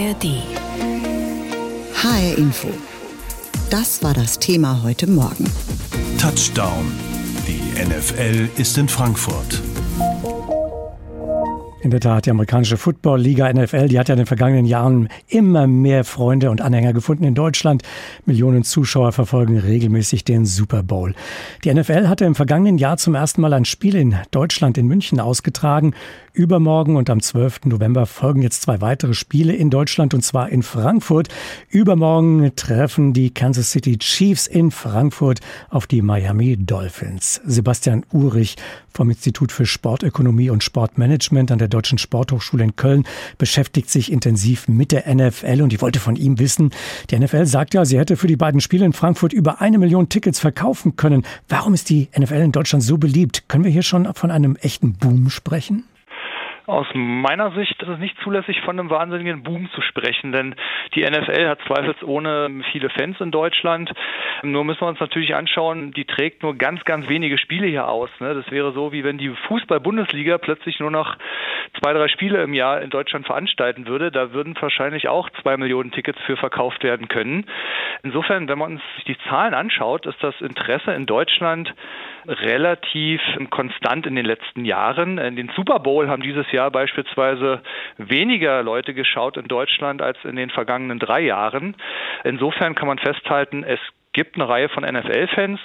ARD. HR Info. Das war das Thema heute Morgen. Touchdown. Die NFL ist in Frankfurt. In der Tat, die amerikanische Football-Liga NFL, die hat ja in den vergangenen Jahren immer mehr Freunde und Anhänger gefunden in Deutschland. Millionen Zuschauer verfolgen regelmäßig den Super Bowl. Die NFL hatte im vergangenen Jahr zum ersten Mal ein Spiel in Deutschland in München ausgetragen. Übermorgen und am 12. November folgen jetzt zwei weitere Spiele in Deutschland und zwar in Frankfurt. Übermorgen treffen die Kansas City Chiefs in Frankfurt auf die Miami Dolphins. Sebastian Urich vom Institut für Sportökonomie und Sportmanagement an der Deutschen Sporthochschule in Köln beschäftigt sich intensiv mit der NFL und ich wollte von ihm wissen, die NFL sagt ja, sie hätte für die beiden Spiele in Frankfurt über eine Million Tickets verkaufen können. Warum ist die NFL in Deutschland so beliebt? Können wir hier schon von einem echten Boom sprechen? Aus meiner Sicht ist es nicht zulässig, von einem wahnsinnigen Boom zu sprechen, denn die NFL hat zweifelsohne viele Fans in Deutschland. Nur müssen wir uns natürlich anschauen, die trägt nur ganz, ganz wenige Spiele hier aus. Ne? Das wäre so, wie wenn die Fußball-Bundesliga plötzlich nur noch zwei, drei Spiele im Jahr in Deutschland veranstalten würde. Da würden wahrscheinlich auch zwei Millionen Tickets für verkauft werden können. Insofern, wenn man uns die Zahlen anschaut, ist das Interesse in Deutschland relativ konstant in den letzten Jahren. Den Super Bowl haben dieses Jahr beispielsweise weniger Leute geschaut in Deutschland als in den vergangenen drei Jahren. Insofern kann man festhalten, es gibt eine Reihe von NFL-Fans,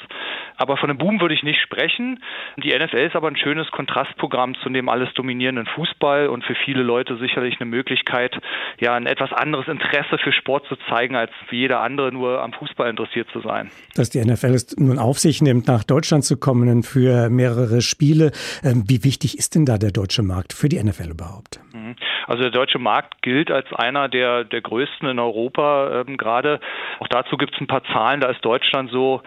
aber von einem Boom würde ich nicht sprechen. Die NFL ist aber ein schönes Kontrastprogramm zu dem alles dominierenden Fußball und für viele Leute sicherlich eine Möglichkeit, ja, ein etwas anderes Interesse für Sport zu zeigen, als wie jeder andere nur am Fußball interessiert zu sein. Dass die NFL es nun auf sich nimmt, nach Deutschland zu kommen für mehrere Spiele. Ähm, wie wichtig ist denn da der deutsche Markt für die NFL überhaupt? Mhm. Also der deutsche Markt gilt als einer der, der größten in Europa ähm, gerade. Auch dazu gibt es ein paar Zahlen. Da ist Deutschland so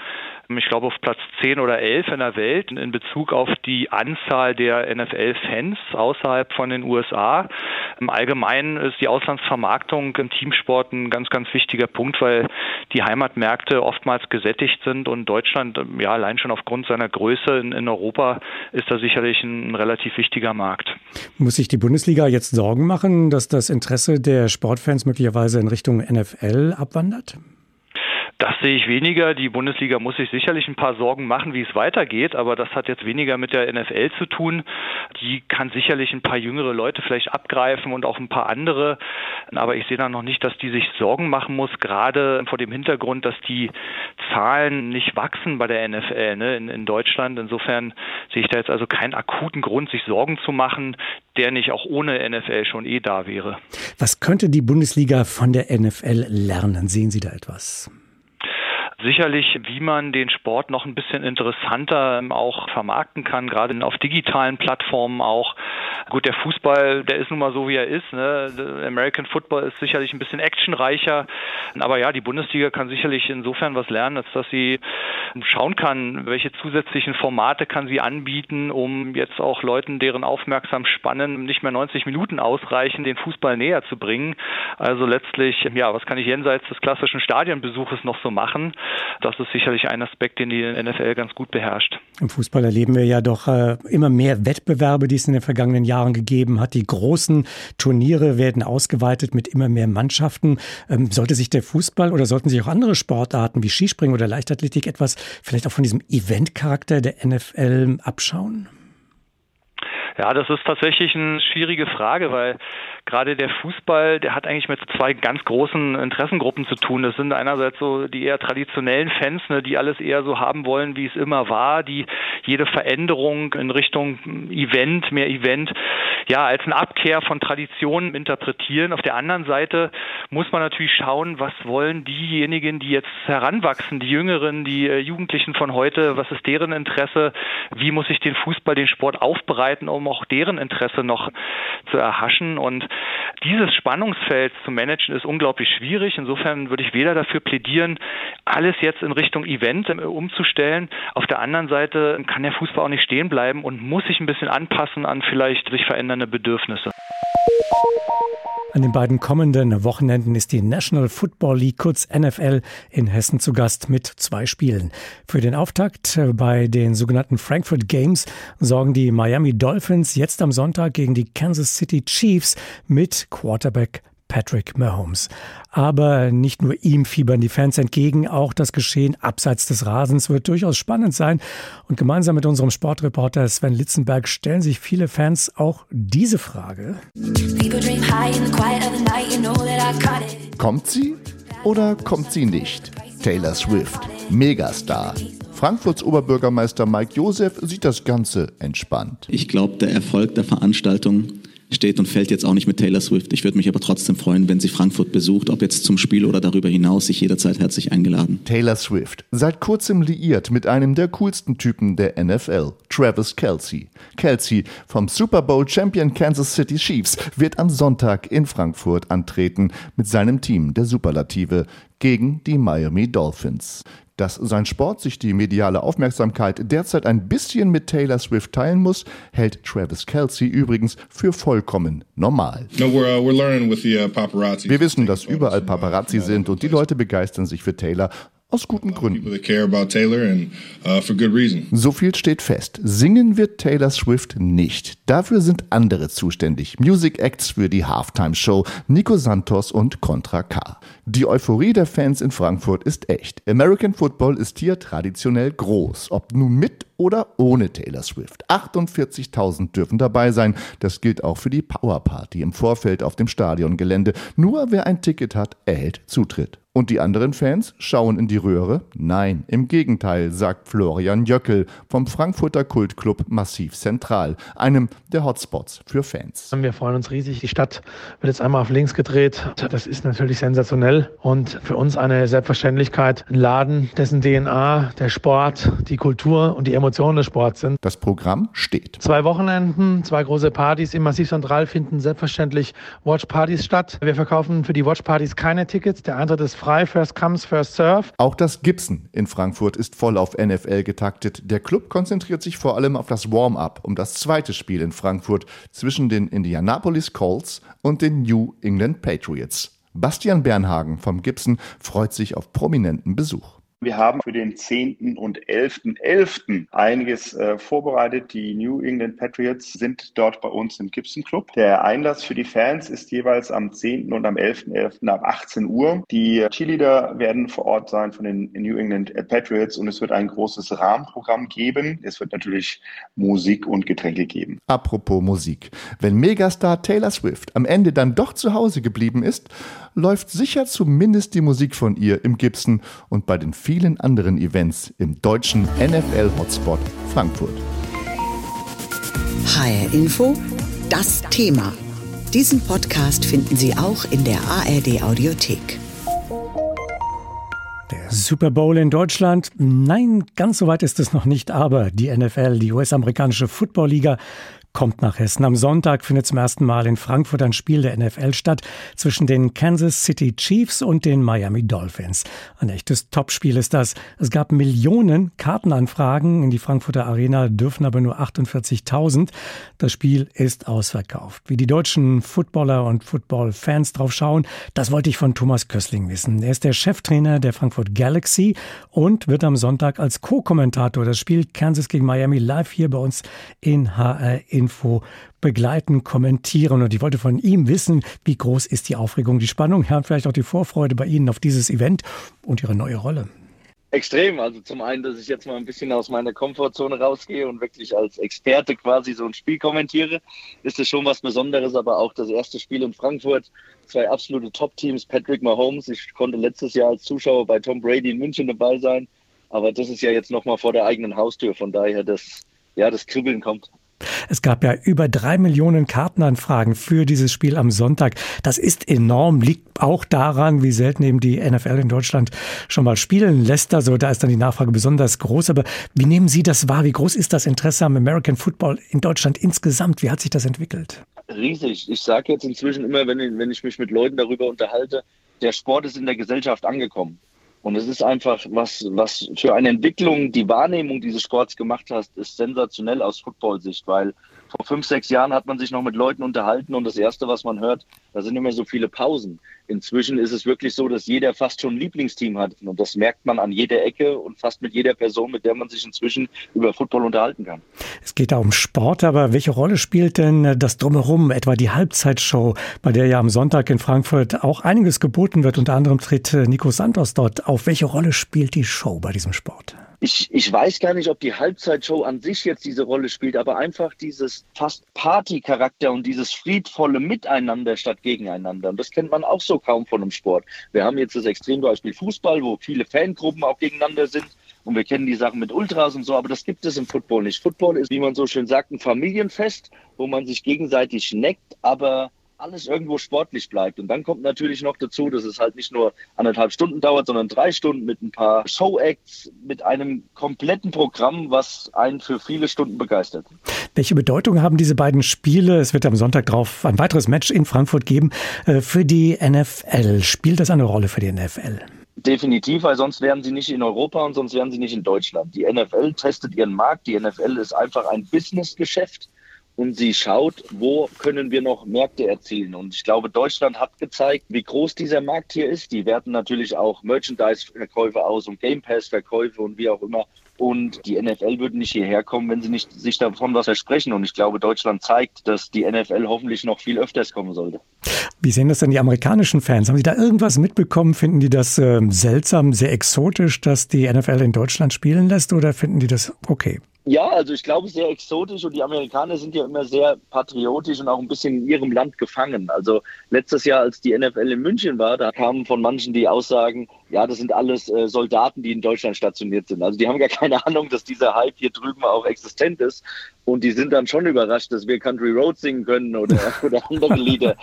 ich glaube, auf Platz 10 oder 11 in der Welt in Bezug auf die Anzahl der NFL-Fans außerhalb von den USA. Im Allgemeinen ist die Auslandsvermarktung im Teamsport ein ganz, ganz wichtiger Punkt, weil die Heimatmärkte oftmals gesättigt sind und Deutschland, ja, allein schon aufgrund seiner Größe in, in Europa ist da sicherlich ein, ein relativ wichtiger Markt. Muss sich die Bundesliga jetzt Sorgen machen, dass das Interesse der Sportfans möglicherweise in Richtung NFL abwandert? Das sehe ich weniger. Die Bundesliga muss sich sicherlich ein paar Sorgen machen, wie es weitergeht, aber das hat jetzt weniger mit der NFL zu tun. Die kann sicherlich ein paar jüngere Leute vielleicht abgreifen und auch ein paar andere. Aber ich sehe da noch nicht, dass die sich Sorgen machen muss, gerade vor dem Hintergrund, dass die Zahlen nicht wachsen bei der NFL ne, in, in Deutschland. Insofern sehe ich da jetzt also keinen akuten Grund, sich Sorgen zu machen, der nicht auch ohne NFL schon eh da wäre. Was könnte die Bundesliga von der NFL lernen? Sehen Sie da etwas? Sicherlich, wie man den Sport noch ein bisschen interessanter ähm, auch vermarkten kann, gerade auf digitalen Plattformen auch. Gut, der Fußball, der ist nun mal so, wie er ist. Ne? American Football ist sicherlich ein bisschen actionreicher. Aber ja, die Bundesliga kann sicherlich insofern was lernen, als dass sie schauen kann, welche zusätzlichen Formate kann sie anbieten, um jetzt auch Leuten, deren aufmerksam Spannen nicht mehr 90 Minuten ausreichen, den Fußball näher zu bringen. Also letztlich, ja, was kann ich jenseits des klassischen Stadionbesuches noch so machen? Das ist sicherlich ein Aspekt, den die NFL ganz gut beherrscht. Im Fußball erleben wir ja doch äh, immer mehr Wettbewerbe, die es in den vergangenen Jahren gegeben hat. Die großen Turniere werden ausgeweitet mit immer mehr Mannschaften. Ähm, sollte sich der Fußball oder sollten sich auch andere Sportarten wie Skispringen oder Leichtathletik etwas vielleicht auch von diesem Eventcharakter der NFL abschauen? Ja, das ist tatsächlich eine schwierige Frage, weil gerade der Fußball, der hat eigentlich mit zwei ganz großen Interessengruppen zu tun. Das sind einerseits so die eher traditionellen Fans, ne, die alles eher so haben wollen, wie es immer war, die jede Veränderung in Richtung Event, mehr Event, ja, als eine Abkehr von Traditionen interpretieren. Auf der anderen Seite muss man natürlich schauen, was wollen diejenigen, die jetzt heranwachsen, die Jüngeren, die äh, Jugendlichen von heute, was ist deren Interesse, wie muss ich den Fußball, den Sport aufbereiten, um auch deren Interesse noch zu erhaschen und dieses Spannungsfeld zu managen ist unglaublich schwierig. Insofern würde ich weder dafür plädieren, alles jetzt in Richtung Event äh, umzustellen. Auf der anderen Seite kann der Fußball auch nicht stehen bleiben und muss sich ein bisschen anpassen an vielleicht sich verändernde Bedürfnisse. An den beiden kommenden Wochenenden ist die National Football League, kurz NFL, in Hessen zu Gast mit zwei Spielen. Für den Auftakt bei den sogenannten Frankfurt Games sorgen die Miami Dolphins jetzt am Sonntag gegen die Kansas City Chiefs mit Quarterback Patrick Mahomes. Aber nicht nur ihm fiebern die Fans entgegen, auch das Geschehen abseits des Rasens wird durchaus spannend sein. Und gemeinsam mit unserem Sportreporter Sven Litzenberg stellen sich viele Fans auch diese Frage. Kommt sie oder kommt sie nicht? Taylor Swift, Megastar. Frankfurts Oberbürgermeister Mike Josef sieht das Ganze entspannt. Ich glaube, der Erfolg der Veranstaltung steht und fällt jetzt auch nicht mit Taylor Swift. Ich würde mich aber trotzdem freuen, wenn sie Frankfurt besucht, ob jetzt zum Spiel oder darüber hinaus, sich jederzeit herzlich eingeladen. Taylor Swift, seit kurzem liiert mit einem der coolsten Typen der NFL, Travis Kelsey. Kelsey vom Super Bowl Champion Kansas City Chiefs wird am Sonntag in Frankfurt antreten mit seinem Team der Superlative gegen die Miami Dolphins. Dass sein Sport sich die mediale Aufmerksamkeit derzeit ein bisschen mit Taylor Swift teilen muss, hält Travis Kelsey übrigens für vollkommen normal. Uh, uh, Wir wissen, dass überall Paparazzi sind und die Leute begeistern sich für Taylor aus guten Gründen. Uh, so viel steht fest. Singen wird Taylor Swift nicht. Dafür sind andere zuständig. Music Acts für die Halftime Show, Nico Santos und Contra K. Die Euphorie der Fans in Frankfurt ist echt. American Football ist hier traditionell groß, ob nun mit oder ohne Taylor Swift. 48.000 dürfen dabei sein. Das gilt auch für die Power Party im Vorfeld auf dem Stadiongelände. Nur wer ein Ticket hat, erhält Zutritt. Und die anderen Fans schauen in die Röhre? Nein, im Gegenteil, sagt Florian Jöckel vom Frankfurter Kultclub Massiv Zentral, einem der Hotspots für Fans. Wir freuen uns riesig. Die Stadt wird jetzt einmal auf links gedreht. Das ist natürlich sensationell und für uns eine Selbstverständlichkeit. Ein Laden, dessen DNA der Sport, die Kultur und die Emotionen des Sports sind. Das Programm steht. Zwei Wochenenden, zwei große Partys im Massiv Zentral finden selbstverständlich Watchpartys statt. Wir verkaufen für die Watchpartys keine Tickets. Der Eintritt ist frei frei, first comes, first serve. Auch das Gibson in Frankfurt ist voll auf NFL getaktet. Der Club konzentriert sich vor allem auf das Warm-up um das zweite Spiel in Frankfurt zwischen den Indianapolis Colts und den New England Patriots. Bastian Bernhagen vom Gibson freut sich auf prominenten Besuch. Wir haben für den 10. und 11.11. .11. einiges äh, vorbereitet. Die New England Patriots sind dort bei uns im Gibson Club. Der Einlass für die Fans ist jeweils am 10. und am 11.11. .11. ab 18 Uhr. Die Cheerleader werden vor Ort sein von den New England Patriots und es wird ein großes Rahmenprogramm geben. Es wird natürlich Musik und Getränke geben. Apropos Musik. Wenn Megastar Taylor Swift am Ende dann doch zu Hause geblieben ist, läuft sicher zumindest die Musik von ihr im Gibson und bei den vielen anderen Events im deutschen NFL-Hotspot Frankfurt. HR Info, das Thema. Diesen Podcast finden Sie auch in der ARD Audiothek. Der Super Bowl in Deutschland? Nein, ganz so weit ist es noch nicht, aber die NFL, die US-amerikanische Football-Liga, kommt nach Hessen. Am Sonntag findet zum ersten Mal in Frankfurt ein Spiel der NFL statt zwischen den Kansas City Chiefs und den Miami Dolphins. Ein echtes Topspiel ist das. Es gab Millionen Kartenanfragen in die Frankfurter Arena, dürfen aber nur 48.000. Das Spiel ist ausverkauft. Wie die deutschen Footballer und Football-Fans drauf schauen, das wollte ich von Thomas Kössling wissen. Er ist der Cheftrainer der Frankfurt Galaxy und wird am Sonntag als Co-Kommentator das Spiel Kansas gegen Miami live hier bei uns in HR Info begleiten, kommentieren. Und ich wollte von ihm wissen, wie groß ist die Aufregung, die Spannung, ja, vielleicht auch die Vorfreude bei Ihnen auf dieses Event und Ihre neue Rolle. Extrem. Also zum einen, dass ich jetzt mal ein bisschen aus meiner Komfortzone rausgehe und wirklich als Experte quasi so ein Spiel kommentiere, ist es schon was Besonderes. Aber auch das erste Spiel in Frankfurt, zwei absolute Top-Teams, Patrick Mahomes. Ich konnte letztes Jahr als Zuschauer bei Tom Brady in München dabei sein. Aber das ist ja jetzt nochmal vor der eigenen Haustür. Von daher, das, ja, das Kribbeln kommt. Es gab ja über drei Millionen Kartenanfragen für dieses Spiel am Sonntag. Das ist enorm, liegt auch daran, wie selten eben die NFL in Deutschland schon mal spielen lässt. Also da ist dann die Nachfrage besonders groß. Aber wie nehmen Sie das wahr? Wie groß ist das Interesse am American Football in Deutschland insgesamt? Wie hat sich das entwickelt? Riesig. Ich sage jetzt inzwischen immer, wenn ich, wenn ich mich mit Leuten darüber unterhalte, der Sport ist in der Gesellschaft angekommen. Und es ist einfach, was, was für eine Entwicklung die Wahrnehmung dieses Sports gemacht hast, ist sensationell aus Football-Sicht, weil vor fünf, sechs Jahren hat man sich noch mit Leuten unterhalten und das Erste, was man hört, da sind immer so viele Pausen. Inzwischen ist es wirklich so, dass jeder fast schon ein Lieblingsteam hat und das merkt man an jeder Ecke und fast mit jeder Person, mit der man sich inzwischen über Football unterhalten kann. Es geht da um Sport, aber welche Rolle spielt denn das Drumherum, etwa die Halbzeitshow, bei der ja am Sonntag in Frankfurt auch einiges geboten wird, unter anderem tritt Nico Santos dort auf. Welche Rolle spielt die Show bei diesem Sport? Ich, ich weiß gar nicht, ob die Halbzeitshow an sich jetzt diese Rolle spielt, aber einfach dieses fast Party-Charakter und dieses friedvolle Miteinander statt gegeneinander. Und das kennt man auch so kaum von einem Sport. Wir haben jetzt das Extrembeispiel Fußball, wo viele Fangruppen auch gegeneinander sind. Und wir kennen die Sachen mit Ultras und so, aber das gibt es im Football nicht. Football ist, wie man so schön sagt, ein Familienfest, wo man sich gegenseitig neckt, aber alles irgendwo sportlich bleibt. Und dann kommt natürlich noch dazu, dass es halt nicht nur anderthalb Stunden dauert, sondern drei Stunden mit ein paar Show-Acts, mit einem kompletten Programm, was einen für viele Stunden begeistert. Welche Bedeutung haben diese beiden Spiele? Es wird am Sonntag drauf ein weiteres Match in Frankfurt geben äh, für die NFL. Spielt das eine Rolle für die NFL? Definitiv, weil sonst wären sie nicht in Europa und sonst wären sie nicht in Deutschland. Die NFL testet ihren Markt. Die NFL ist einfach ein Businessgeschäft und sie schaut, wo können wir noch Märkte erzielen. Und ich glaube, Deutschland hat gezeigt, wie groß dieser Markt hier ist. Die werten natürlich auch Merchandise-Verkäufe aus und Game Pass-Verkäufe und wie auch immer. Und die NFL würde nicht hierher kommen, wenn sie nicht sich davon was versprechen. Und ich glaube, Deutschland zeigt, dass die NFL hoffentlich noch viel öfters kommen sollte. Wie sehen das denn die amerikanischen Fans? Haben Sie da irgendwas mitbekommen? Finden die das äh, seltsam, sehr exotisch, dass die NFL in Deutschland spielen lässt oder finden die das okay? Ja, also ich glaube sehr exotisch und die Amerikaner sind ja immer sehr patriotisch und auch ein bisschen in ihrem Land gefangen. Also letztes Jahr, als die NFL in München war, da kamen von manchen die Aussagen, ja, das sind alles äh, Soldaten, die in Deutschland stationiert sind. Also die haben gar keine Ahnung, dass dieser Hype hier drüben auch existent ist. Und die sind dann schon überrascht, dass wir Country Road singen können oder, oder andere Lieder.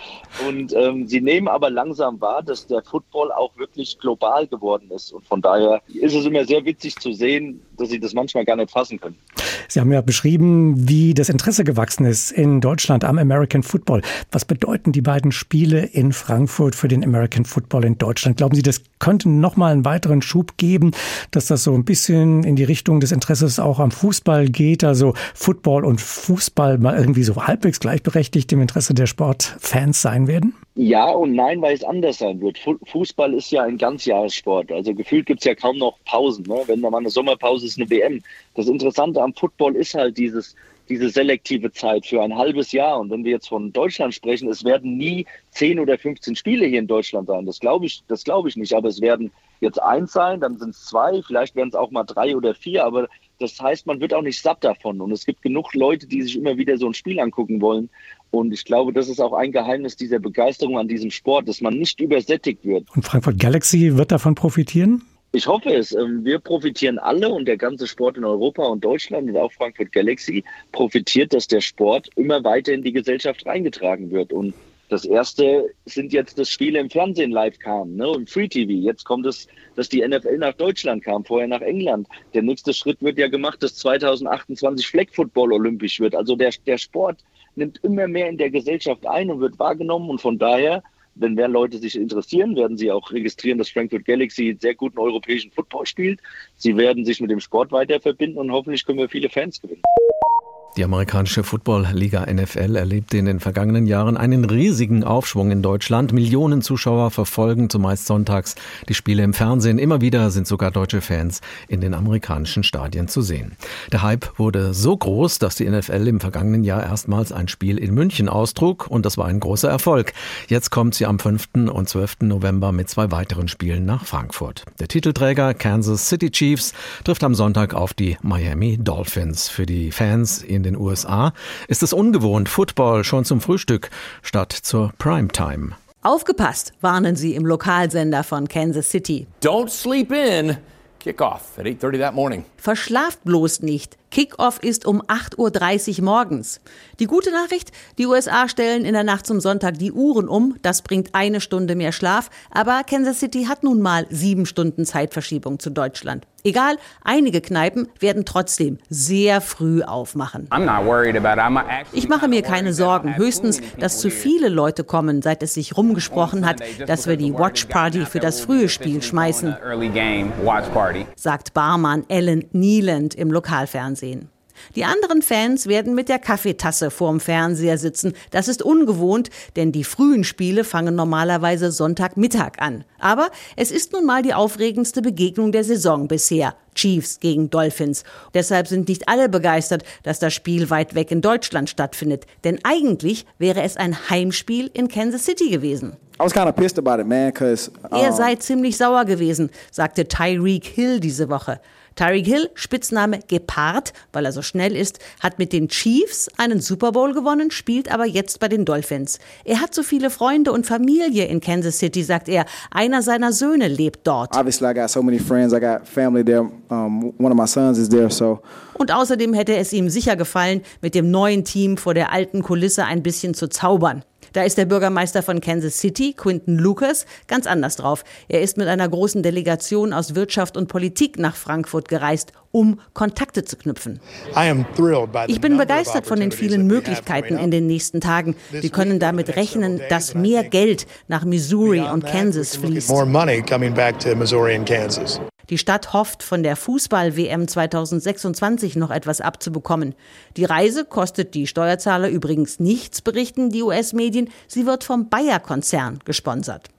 Und ähm, sie nehmen aber langsam wahr, dass der Football auch wirklich global geworden ist. Und von daher ist es immer sehr witzig zu sehen, dass sie das manchmal gar nicht fassen können. Sie haben ja beschrieben, wie das Interesse gewachsen ist in Deutschland am American Football. Was bedeuten die beiden Spiele in Frankfurt für den American Football in Deutschland? Glauben Sie, das nochmal einen weiteren Schub geben, dass das so ein bisschen in die Richtung des Interesses auch am Fußball geht? Also Football und Fußball mal irgendwie so halbwegs gleichberechtigt im Interesse der Sportfans sein werden? Ja und nein, weil es anders sein wird. Fußball ist ja ein Ganzjahressport. Also gefühlt gibt es ja kaum noch Pausen. Ne? Wenn da mal eine Sommerpause ist, eine WM. Das Interessante am Football ist halt dieses, diese selektive Zeit für ein halbes Jahr. Und wenn wir jetzt von Deutschland sprechen, es werden nie 10 oder 15 Spiele hier in Deutschland sein. Das glaube ich, das glaube ich nicht. Aber es werden jetzt eins sein, dann sind es zwei, vielleicht werden es auch mal drei oder vier. Aber das heißt, man wird auch nicht satt davon. Und es gibt genug Leute, die sich immer wieder so ein Spiel angucken wollen. Und ich glaube, das ist auch ein Geheimnis dieser Begeisterung an diesem Sport, dass man nicht übersättigt wird. Und Frankfurt Galaxy wird davon profitieren? Ich hoffe es. Ähm, wir profitieren alle und der ganze Sport in Europa und Deutschland und auch Frankfurt Galaxy profitiert, dass der Sport immer weiter in die Gesellschaft reingetragen wird. Und das erste sind jetzt, dass Spiele im Fernsehen live kamen, ne, im Free TV. Jetzt kommt es, dass die NFL nach Deutschland kam, vorher nach England. Der nächste Schritt wird ja gemacht, dass 2028 Flag Football olympisch wird. Also der, der Sport nimmt immer mehr in der Gesellschaft ein und wird wahrgenommen. Und von daher, wenn mehr Leute sich interessieren, werden sie auch registrieren, dass Frankfurt Galaxy sehr guten europäischen Football spielt. Sie werden sich mit dem Sport weiter verbinden und hoffentlich können wir viele Fans gewinnen. Die amerikanische Football-Liga NFL erlebte in den vergangenen Jahren einen riesigen Aufschwung in Deutschland. Millionen Zuschauer verfolgen zumeist sonntags die Spiele im Fernsehen. Immer wieder sind sogar deutsche Fans in den amerikanischen Stadien zu sehen. Der Hype wurde so groß, dass die NFL im vergangenen Jahr erstmals ein Spiel in München austrug und das war ein großer Erfolg. Jetzt kommt sie am 5. und 12. November mit zwei weiteren Spielen nach Frankfurt. Der Titelträger Kansas City Chiefs trifft am Sonntag auf die Miami Dolphins. Für die Fans in den USA ist es ungewohnt, Football schon zum Frühstück statt zur Primetime. Aufgepasst, warnen sie im Lokalsender von Kansas City. Don't sleep in. Kickoff at 8:30 that morning. Verschlaft bloß nicht. Kickoff ist um 8.30 Uhr morgens. Die gute Nachricht, die USA stellen in der Nacht zum Sonntag die Uhren um. Das bringt eine Stunde mehr Schlaf. Aber Kansas City hat nun mal sieben Stunden Zeitverschiebung zu Deutschland. Egal, einige Kneipen werden trotzdem sehr früh aufmachen. Ich mache mir keine Sorgen, höchstens, dass zu viele Leute kommen, seit es sich rumgesprochen hat, dass wir die Watch Party für das frühe Spiel schmeißen, sagt Barmann Ellen Nieland im Lokalfernsehen. Die anderen Fans werden mit der Kaffeetasse vorm Fernseher sitzen. Das ist ungewohnt, denn die frühen Spiele fangen normalerweise Sonntagmittag an. Aber es ist nun mal die aufregendste Begegnung der Saison bisher. Chiefs gegen Dolphins. Deshalb sind nicht alle begeistert, dass das Spiel weit weg in Deutschland stattfindet. Denn eigentlich wäre es ein Heimspiel in Kansas City gewesen. It, man, um Er sei ziemlich sauer gewesen, sagte Tyreek Hill diese Woche. Tyreek Hill, Spitzname Gepard, weil er so schnell ist, hat mit den Chiefs einen Super Bowl gewonnen, spielt aber jetzt bei den Dolphins. Er hat so viele Freunde und Familie in Kansas City, sagt er. Einer seiner Söhne lebt dort. Obviously, I got so many friends. I got family there. Um, one of my sons is there, so Und außerdem hätte es ihm sicher gefallen, mit dem neuen Team vor der alten Kulisse ein bisschen zu zaubern. Da ist der Bürgermeister von Kansas City, Quinton Lucas, ganz anders drauf. Er ist mit einer großen Delegation aus Wirtschaft und Politik nach Frankfurt gereist, um Kontakte zu knüpfen. Ich bin begeistert von den vielen Möglichkeiten in den nächsten Tagen. Wir können damit rechnen, dass mehr Geld nach Missouri und Kansas fließt. Die Stadt hofft, von der Fußball-WM 2026 noch etwas abzubekommen. Die Reise kostet die Steuerzahler übrigens nichts, berichten die US-Medien. Sie wird vom Bayer-Konzern gesponsert.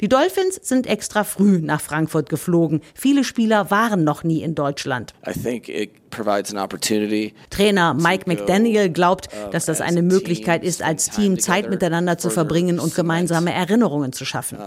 Die Dolphins sind extra früh nach Frankfurt geflogen. Viele Spieler waren noch nie in Deutschland. Trainer Mike McDaniel glaubt, dass das eine Möglichkeit ist, als Team Zeit miteinander zu verbringen und gemeinsame Erinnerungen zu schaffen.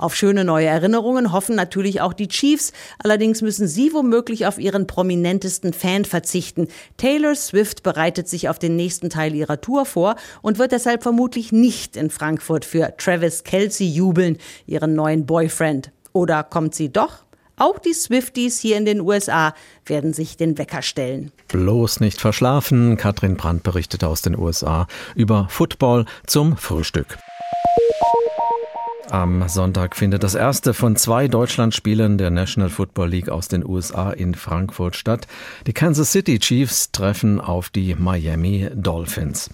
Auf schöne neue Erinnerungen hoffen natürlich auch die Chiefs. Allerdings müssen sie womöglich auf ihren prominentesten Fan verzichten. Taylor Swift bereitet sich auf den nächsten Teil ihrer Tour vor und wird deshalb vermutlich nicht in Frankfurt für Travis Kelsey jubeln, ihren neuen Boyfriend. Oder kommt sie doch? Auch die Swifties hier in den USA werden sich den Wecker stellen. Bloß nicht verschlafen. Katrin Brandt berichtet aus den USA über Football zum Frühstück. Am Sonntag findet das erste von zwei Deutschlandspielen der National Football League aus den USA in Frankfurt statt. Die Kansas City Chiefs treffen auf die Miami Dolphins.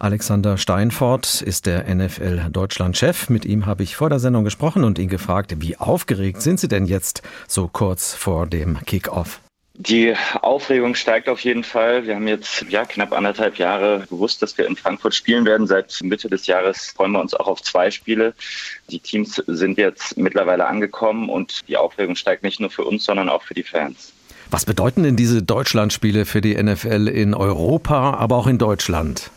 Alexander Steinfort ist der NFL Deutschland-Chef. Mit ihm habe ich vor der Sendung gesprochen und ihn gefragt, wie aufgeregt sind Sie denn jetzt so kurz vor dem Kickoff? Die Aufregung steigt auf jeden Fall. Wir haben jetzt ja knapp anderthalb Jahre gewusst, dass wir in Frankfurt spielen werden. Seit Mitte des Jahres freuen wir uns auch auf zwei Spiele. Die Teams sind jetzt mittlerweile angekommen und die Aufregung steigt nicht nur für uns, sondern auch für die Fans. Was bedeuten denn diese Deutschlandspiele für die NFL in Europa, aber auch in Deutschland?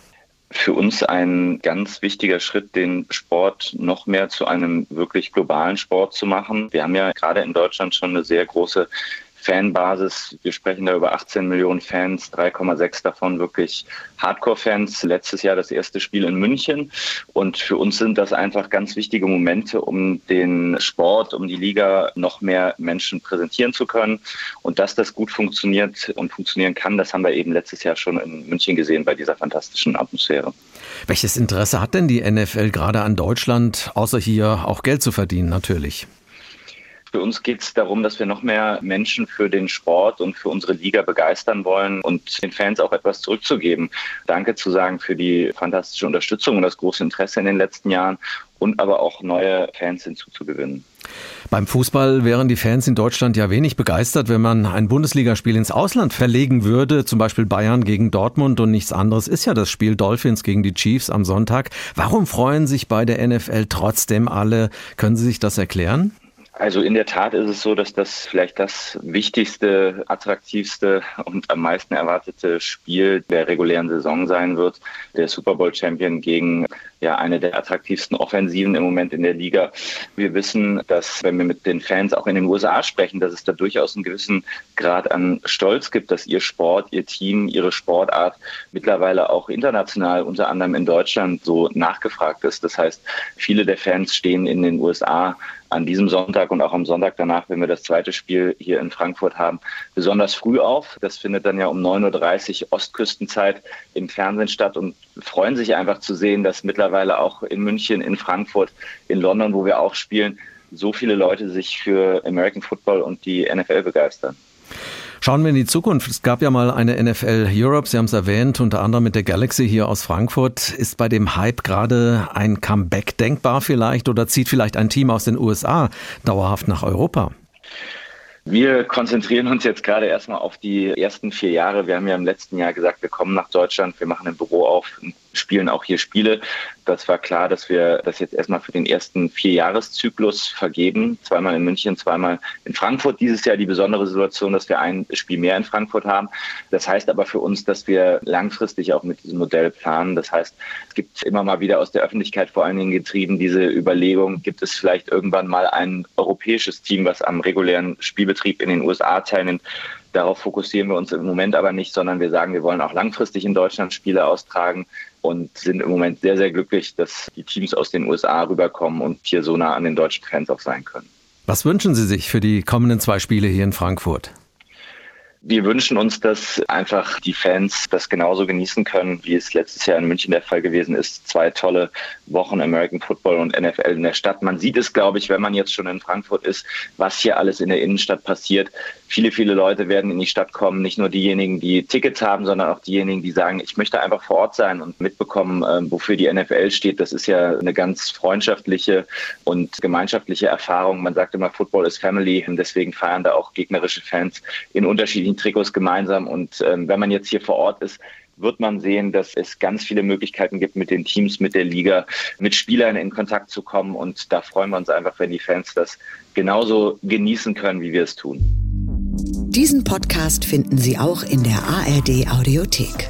für uns ein ganz wichtiger Schritt, den Sport noch mehr zu einem wirklich globalen Sport zu machen. Wir haben ja gerade in Deutschland schon eine sehr große Fanbasis. Wir sprechen da über 18 Millionen Fans, 3,6 davon wirklich Hardcore-Fans. Letztes Jahr das erste Spiel in München. Und für uns sind das einfach ganz wichtige Momente, um den Sport, um die Liga noch mehr Menschen präsentieren zu können. Und dass das gut funktioniert und funktionieren kann, das haben wir eben letztes Jahr schon in München gesehen bei dieser fantastischen Atmosphäre. Welches Interesse hat denn die NFL gerade an Deutschland, außer hier auch Geld zu verdienen natürlich? Für uns geht es darum, dass wir noch mehr Menschen für den Sport und für unsere Liga begeistern wollen und den Fans auch etwas zurückzugeben. Danke zu sagen für die fantastische Unterstützung und das große Interesse in den letzten Jahren und aber auch neue Fans hinzuzugewinnen. Beim Fußball wären die Fans in Deutschland ja wenig begeistert, wenn man ein Bundesligaspiel ins Ausland verlegen würde, zum Beispiel Bayern gegen Dortmund und nichts anderes ist ja das Spiel Dolphins gegen die Chiefs am Sonntag. Warum freuen sich bei der NFL trotzdem alle? Können Sie sich das erklären? Also in der Tat ist es so, dass das vielleicht das wichtigste, attraktivste und am meisten erwartete Spiel der regulären Saison sein wird. Der Super Bowl Champion gegen ja eine der attraktivsten Offensiven im Moment in der Liga. Wir wissen, dass wenn wir mit den Fans auch in den USA sprechen, dass es da durchaus einen gewissen Grad an Stolz gibt, dass ihr Sport, ihr Team, ihre Sportart mittlerweile auch international, unter anderem in Deutschland, so nachgefragt ist. Das heißt, viele der Fans stehen in den USA an diesem Sonntag und auch am Sonntag danach, wenn wir das zweite Spiel hier in Frankfurt haben, besonders früh auf. Das findet dann ja um 9.30 Uhr Ostküstenzeit im Fernsehen statt und freuen sich einfach zu sehen, dass mittlerweile auch in München, in Frankfurt, in London, wo wir auch spielen, so viele Leute sich für American Football und die NFL begeistern. Schauen wir in die Zukunft. Es gab ja mal eine NFL Europe, Sie haben es erwähnt, unter anderem mit der Galaxy hier aus Frankfurt. Ist bei dem Hype gerade ein Comeback denkbar vielleicht oder zieht vielleicht ein Team aus den USA dauerhaft nach Europa? Wir konzentrieren uns jetzt gerade erstmal auf die ersten vier Jahre. Wir haben ja im letzten Jahr gesagt, wir kommen nach Deutschland, wir machen ein Büro auf, spielen auch hier Spiele. Das war klar, dass wir das jetzt erstmal für den ersten Vierjahreszyklus vergeben. Zweimal in München, zweimal in Frankfurt. Dieses Jahr die besondere Situation, dass wir ein Spiel mehr in Frankfurt haben. Das heißt aber für uns, dass wir langfristig auch mit diesem Modell planen. Das heißt, es gibt immer mal wieder aus der Öffentlichkeit vor allen Dingen getrieben diese Überlegung, gibt es vielleicht irgendwann mal ein europäisches Team, was am regulären Spielbetrieb in den USA teilnimmt. Darauf fokussieren wir uns im Moment aber nicht, sondern wir sagen, wir wollen auch langfristig in Deutschland Spiele austragen und sind im Moment sehr, sehr glücklich, dass die Teams aus den USA rüberkommen und hier so nah an den deutschen Fans auch sein können. Was wünschen Sie sich für die kommenden zwei Spiele hier in Frankfurt? Wir wünschen uns, dass einfach die Fans das genauso genießen können, wie es letztes Jahr in München der Fall gewesen ist. Zwei tolle Wochen American Football und NFL in der Stadt. Man sieht es, glaube ich, wenn man jetzt schon in Frankfurt ist, was hier alles in der Innenstadt passiert. Viele, viele Leute werden in die Stadt kommen, nicht nur diejenigen, die Tickets haben, sondern auch diejenigen, die sagen, ich möchte einfach vor Ort sein und mitbekommen, ähm, wofür die NFL steht. Das ist ja eine ganz freundschaftliche und gemeinschaftliche Erfahrung. Man sagt immer, Football ist Family und deswegen feiern da auch gegnerische Fans in unterschiedlichen unterschiedlichen Trikots gemeinsam. Und ähm, wenn man jetzt hier vor Ort ist, wird man sehen, dass es ganz viele Möglichkeiten gibt, mit den Teams, mit der Liga, mit Spielern in Kontakt zu kommen. Und da freuen wir uns einfach, wenn die Fans das genauso genießen können, wie wir es tun. Diesen Podcast finden Sie auch in der ARD Audiothek.